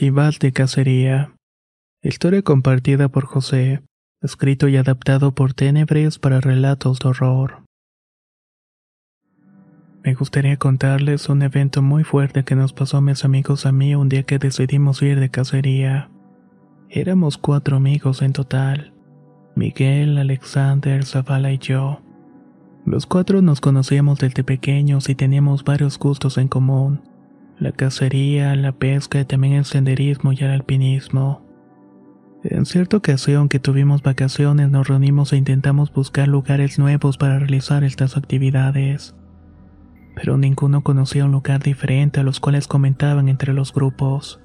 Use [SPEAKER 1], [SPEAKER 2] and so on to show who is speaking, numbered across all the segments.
[SPEAKER 1] Cibal de Cacería. Historia compartida por José. Escrito y adaptado por Tenebres para relatos de horror. Me gustaría contarles un evento muy fuerte que nos pasó a mis amigos a mí un día que decidimos ir de cacería. Éramos cuatro amigos en total. Miguel, Alexander, Zavala y yo. Los cuatro nos conocíamos desde pequeños y teníamos varios gustos en común la cacería, la pesca y también el senderismo y el alpinismo. En cierta ocasión que tuvimos vacaciones nos reunimos e intentamos buscar lugares nuevos para realizar estas actividades. Pero ninguno conocía un lugar diferente a los cuales comentaban entre los grupos.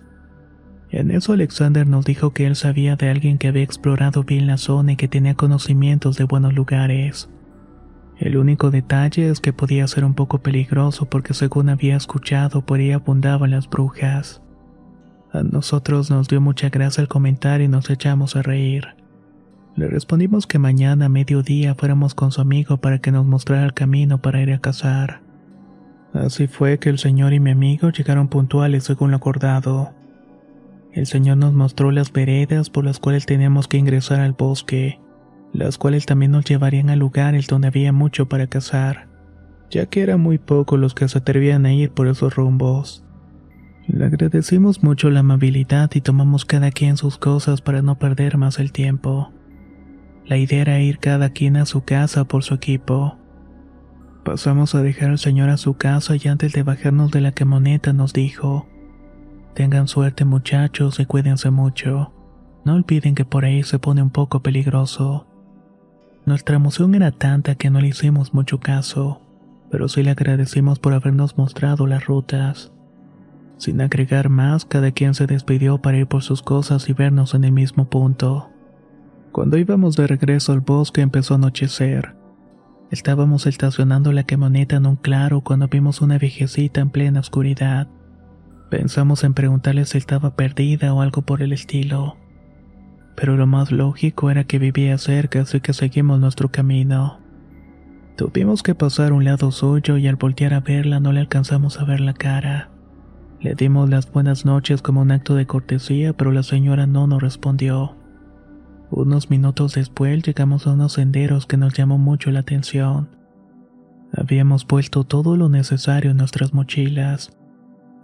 [SPEAKER 1] En eso Alexander nos dijo que él sabía de alguien que había explorado bien la zona y que tenía conocimientos de buenos lugares. El único detalle es que podía ser un poco peligroso porque según había escuchado por ahí abundaban las brujas. A nosotros nos dio mucha gracia el comentario y nos echamos a reír. Le respondimos que mañana a mediodía fuéramos con su amigo para que nos mostrara el camino para ir a cazar. Así fue que el señor y mi amigo llegaron puntuales según lo acordado. El señor nos mostró las veredas por las cuales teníamos que ingresar al bosque las cuales también nos llevarían a lugares donde había mucho para cazar, ya que eran muy pocos los que se atrevían a ir por esos rumbos. Le agradecimos mucho la amabilidad y tomamos cada quien sus cosas para no perder más el tiempo. La idea era ir cada quien a su casa por su equipo. Pasamos a dejar al señor a su casa y antes de bajarnos de la camioneta nos dijo, Tengan suerte muchachos y cuídense mucho. No olviden que por ahí se pone un poco peligroso. Nuestra emoción era tanta que no le hicimos mucho caso, pero sí le agradecimos por habernos mostrado las rutas. Sin agregar más, cada quien se despidió para ir por sus cosas y vernos en el mismo punto. Cuando íbamos de regreso al bosque empezó a anochecer. Estábamos estacionando la camioneta en un claro cuando vimos una viejecita en plena oscuridad. Pensamos en preguntarle si estaba perdida o algo por el estilo pero lo más lógico era que vivía cerca, así que seguimos nuestro camino. Tuvimos que pasar un lado suyo y al voltear a verla no le alcanzamos a ver la cara. Le dimos las buenas noches como un acto de cortesía, pero la señora no nos respondió. Unos minutos después llegamos a unos senderos que nos llamó mucho la atención. Habíamos puesto todo lo necesario en nuestras mochilas.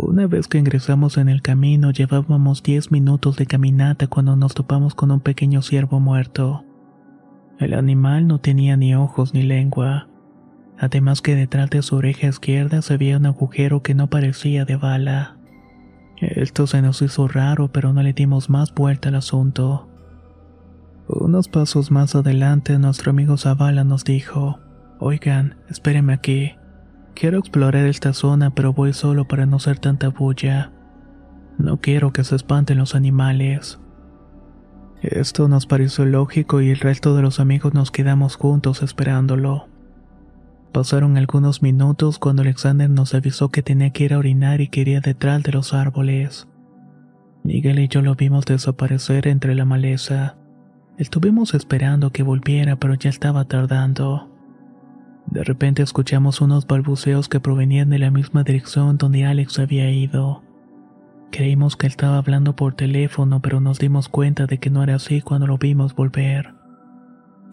[SPEAKER 1] Una vez que ingresamos en el camino llevábamos diez minutos de caminata cuando nos topamos con un pequeño ciervo muerto. El animal no tenía ni ojos ni lengua, además que detrás de su oreja izquierda se veía un agujero que no parecía de bala. Esto se nos hizo raro, pero no le dimos más vuelta al asunto. Unos pasos más adelante, nuestro amigo Zavala nos dijo: Oigan, espérenme aquí. Quiero explorar esta zona, pero voy solo para no ser tanta bulla. No quiero que se espanten los animales. Esto nos pareció lógico y el resto de los amigos nos quedamos juntos esperándolo. Pasaron algunos minutos cuando Alexander nos avisó que tenía que ir a orinar y quería detrás de los árboles. Miguel y yo lo vimos desaparecer entre la maleza. Estuvimos esperando que volviera, pero ya estaba tardando. De repente escuchamos unos balbuceos que provenían de la misma dirección donde Alex había ido. Creímos que estaba hablando por teléfono, pero nos dimos cuenta de que no era así cuando lo vimos volver.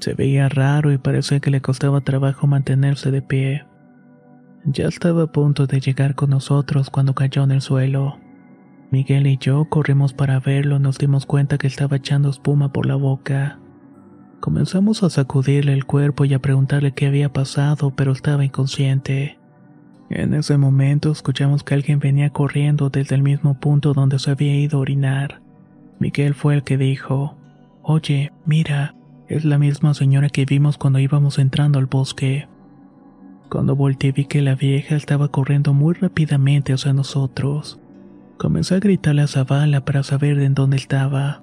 [SPEAKER 1] Se veía raro y parecía que le costaba trabajo mantenerse de pie. Ya estaba a punto de llegar con nosotros cuando cayó en el suelo. Miguel y yo corrimos para verlo nos dimos cuenta que estaba echando espuma por la boca. Comenzamos a sacudirle el cuerpo y a preguntarle qué había pasado, pero estaba inconsciente. En ese momento escuchamos que alguien venía corriendo desde el mismo punto donde se había ido a orinar. Miguel fue el que dijo, Oye, mira, es la misma señora que vimos cuando íbamos entrando al bosque. Cuando volteé vi que la vieja estaba corriendo muy rápidamente hacia nosotros. Comencé a gritarle a Zavala para saber en dónde estaba.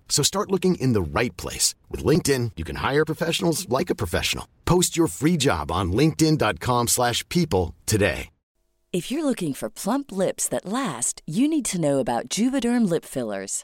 [SPEAKER 2] So start looking in the right place. With LinkedIn, you can hire professionals like a professional. Post your free job on linkedin.com slash people today.
[SPEAKER 3] If you're looking for plump lips that last, you need to know about Juvederm Lip Fillers.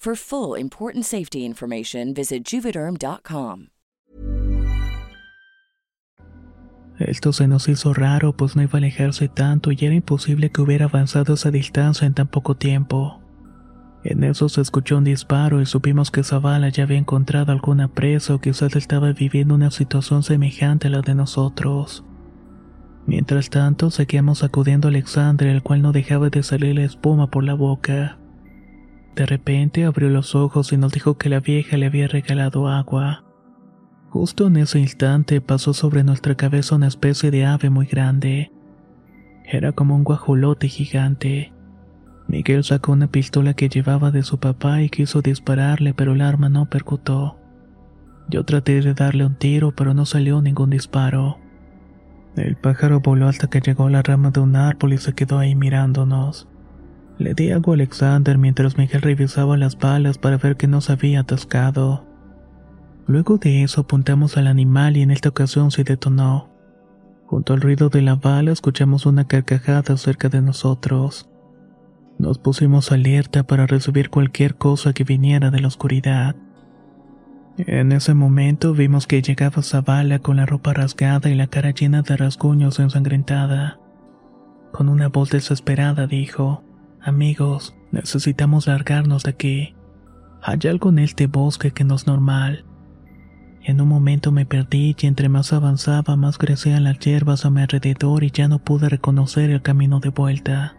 [SPEAKER 3] For full important safety information, visit juvederm.com.
[SPEAKER 1] Esto se nos hizo raro, pues no iba a alejarse tanto y era imposible que hubiera avanzado esa distancia en tan poco tiempo. En eso se escuchó un disparo y supimos que Zavala ya había encontrado alguna presa o quizás estaba viviendo una situación semejante a la de nosotros. Mientras tanto, seguíamos acudiendo a Alexander, el cual no dejaba de salir la espuma por la boca. De repente abrió los ojos y nos dijo que la vieja le había regalado agua. Justo en ese instante pasó sobre nuestra cabeza una especie de ave muy grande. Era como un guajolote gigante. Miguel sacó una pistola que llevaba de su papá y quiso dispararle, pero el arma no percutó. Yo traté de darle un tiro, pero no salió ningún disparo. El pájaro voló hasta que llegó a la rama de un árbol y se quedó ahí mirándonos. Le di algo a Alexander mientras Miguel revisaba las balas para ver que no se había atascado. Luego de eso apuntamos al animal y en esta ocasión se detonó. Junto al ruido de la bala escuchamos una carcajada cerca de nosotros. Nos pusimos alerta para recibir cualquier cosa que viniera de la oscuridad. En ese momento vimos que llegaba Zavala con la ropa rasgada y la cara llena de rasguños ensangrentada. Con una voz desesperada dijo, Amigos, necesitamos largarnos de aquí. Hay algo en este bosque que no es normal. En un momento me perdí y entre más avanzaba más crecían las hierbas a mi alrededor y ya no pude reconocer el camino de vuelta.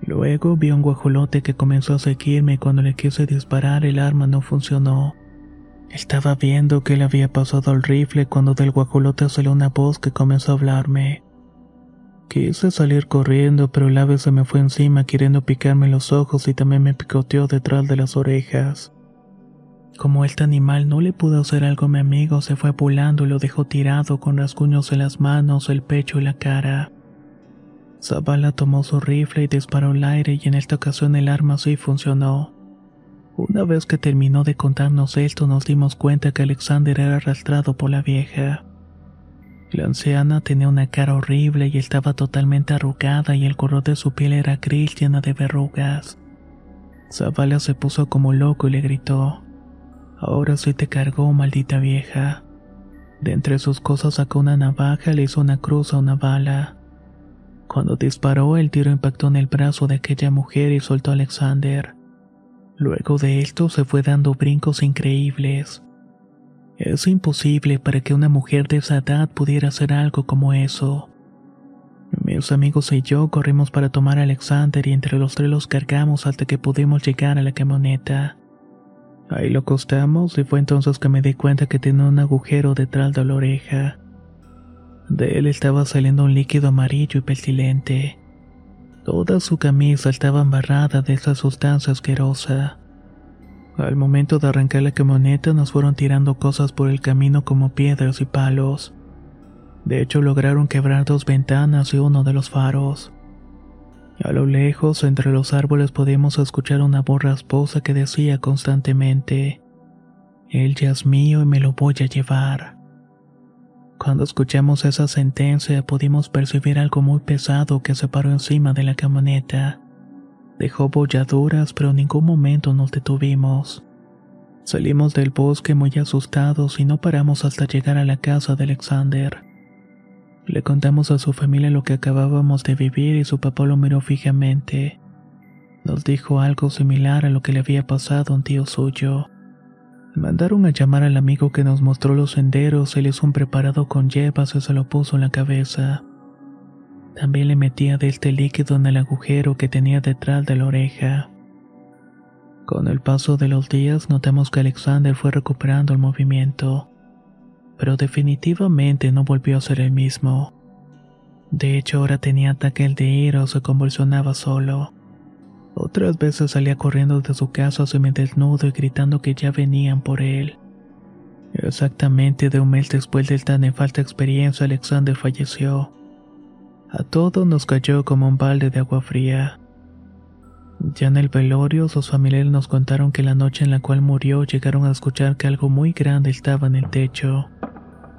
[SPEAKER 1] Luego vi un guajolote que comenzó a seguirme y cuando le quise disparar el arma no funcionó. Estaba viendo que le había pasado al rifle cuando del guajolote salió una voz que comenzó a hablarme. Quise salir corriendo, pero el ave se me fue encima queriendo picarme los ojos y también me picoteó detrás de las orejas. Como este animal no le pudo hacer algo a mi amigo, se fue volando y lo dejó tirado con rasguños en las manos, el pecho y la cara. Zavala tomó su rifle y disparó al aire y en esta ocasión el arma sí funcionó. Una vez que terminó de contarnos esto nos dimos cuenta que Alexander era arrastrado por la vieja. La anciana tenía una cara horrible y estaba totalmente arrugada y el color de su piel era gris llena de verrugas. Zavala se puso como loco y le gritó, Ahora sí te cargó, maldita vieja. De entre sus cosas sacó una navaja y le hizo una cruz a una bala. Cuando disparó, el tiro impactó en el brazo de aquella mujer y soltó a Alexander. Luego de esto se fue dando brincos increíbles. Es imposible para que una mujer de esa edad pudiera hacer algo como eso. Mis amigos y yo corrimos para tomar a Alexander y entre los tres los cargamos hasta que pudimos llegar a la camioneta. Ahí lo acostamos y fue entonces que me di cuenta que tenía un agujero detrás de la oreja. De él estaba saliendo un líquido amarillo y pestilente. Toda su camisa estaba embarrada de esa sustancia asquerosa. Al momento de arrancar la camioneta nos fueron tirando cosas por el camino como piedras y palos. De hecho lograron quebrar dos ventanas y uno de los faros. A lo lejos, entre los árboles podíamos escuchar una voz rasposa que decía constantemente, Él ya es mío y me lo voy a llevar. Cuando escuchamos esa sentencia pudimos percibir algo muy pesado que se paró encima de la camioneta. Dejó bolladuras pero en ningún momento nos detuvimos. Salimos del bosque muy asustados y no paramos hasta llegar a la casa de Alexander. Le contamos a su familia lo que acabábamos de vivir y su papá lo miró fijamente. Nos dijo algo similar a lo que le había pasado a un tío suyo. Mandaron a llamar al amigo que nos mostró los senderos le hizo un preparado con hierbas y se lo puso en la cabeza. También le metía de este líquido en el agujero que tenía detrás de la oreja. Con el paso de los días notamos que Alexander fue recuperando el movimiento, pero definitivamente no volvió a ser el mismo. De hecho, ahora tenía ataque de ira o se convulsionaba solo. Otras veces salía corriendo de su casa desnudo y gritando que ya venían por él. Exactamente de un mes después de esta nefasta experiencia, Alexander falleció. A todos nos cayó como un balde de agua fría. Ya en el velorio, sus familiares nos contaron que la noche en la cual murió llegaron a escuchar que algo muy grande estaba en el techo.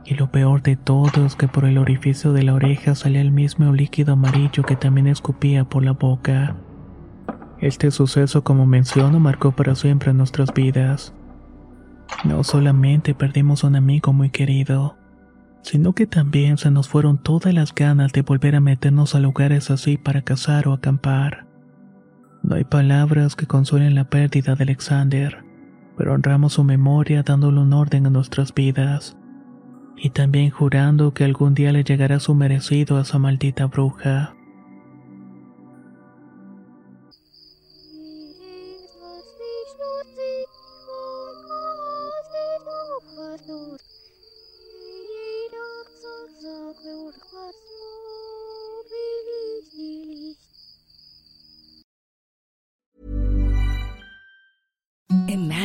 [SPEAKER 1] Y lo peor de todo es que por el orificio de la oreja salía el mismo líquido amarillo que también escupía por la boca. Este suceso, como menciono, marcó para siempre nuestras vidas. No solamente perdimos a un amigo muy querido, sino que también se nos fueron todas las ganas de volver a meternos a lugares así para cazar o acampar. No hay palabras que consuelen la pérdida de Alexander, pero honramos su memoria dándole un orden a nuestras vidas, y también jurando que algún día le llegará su merecido a esa maldita bruja.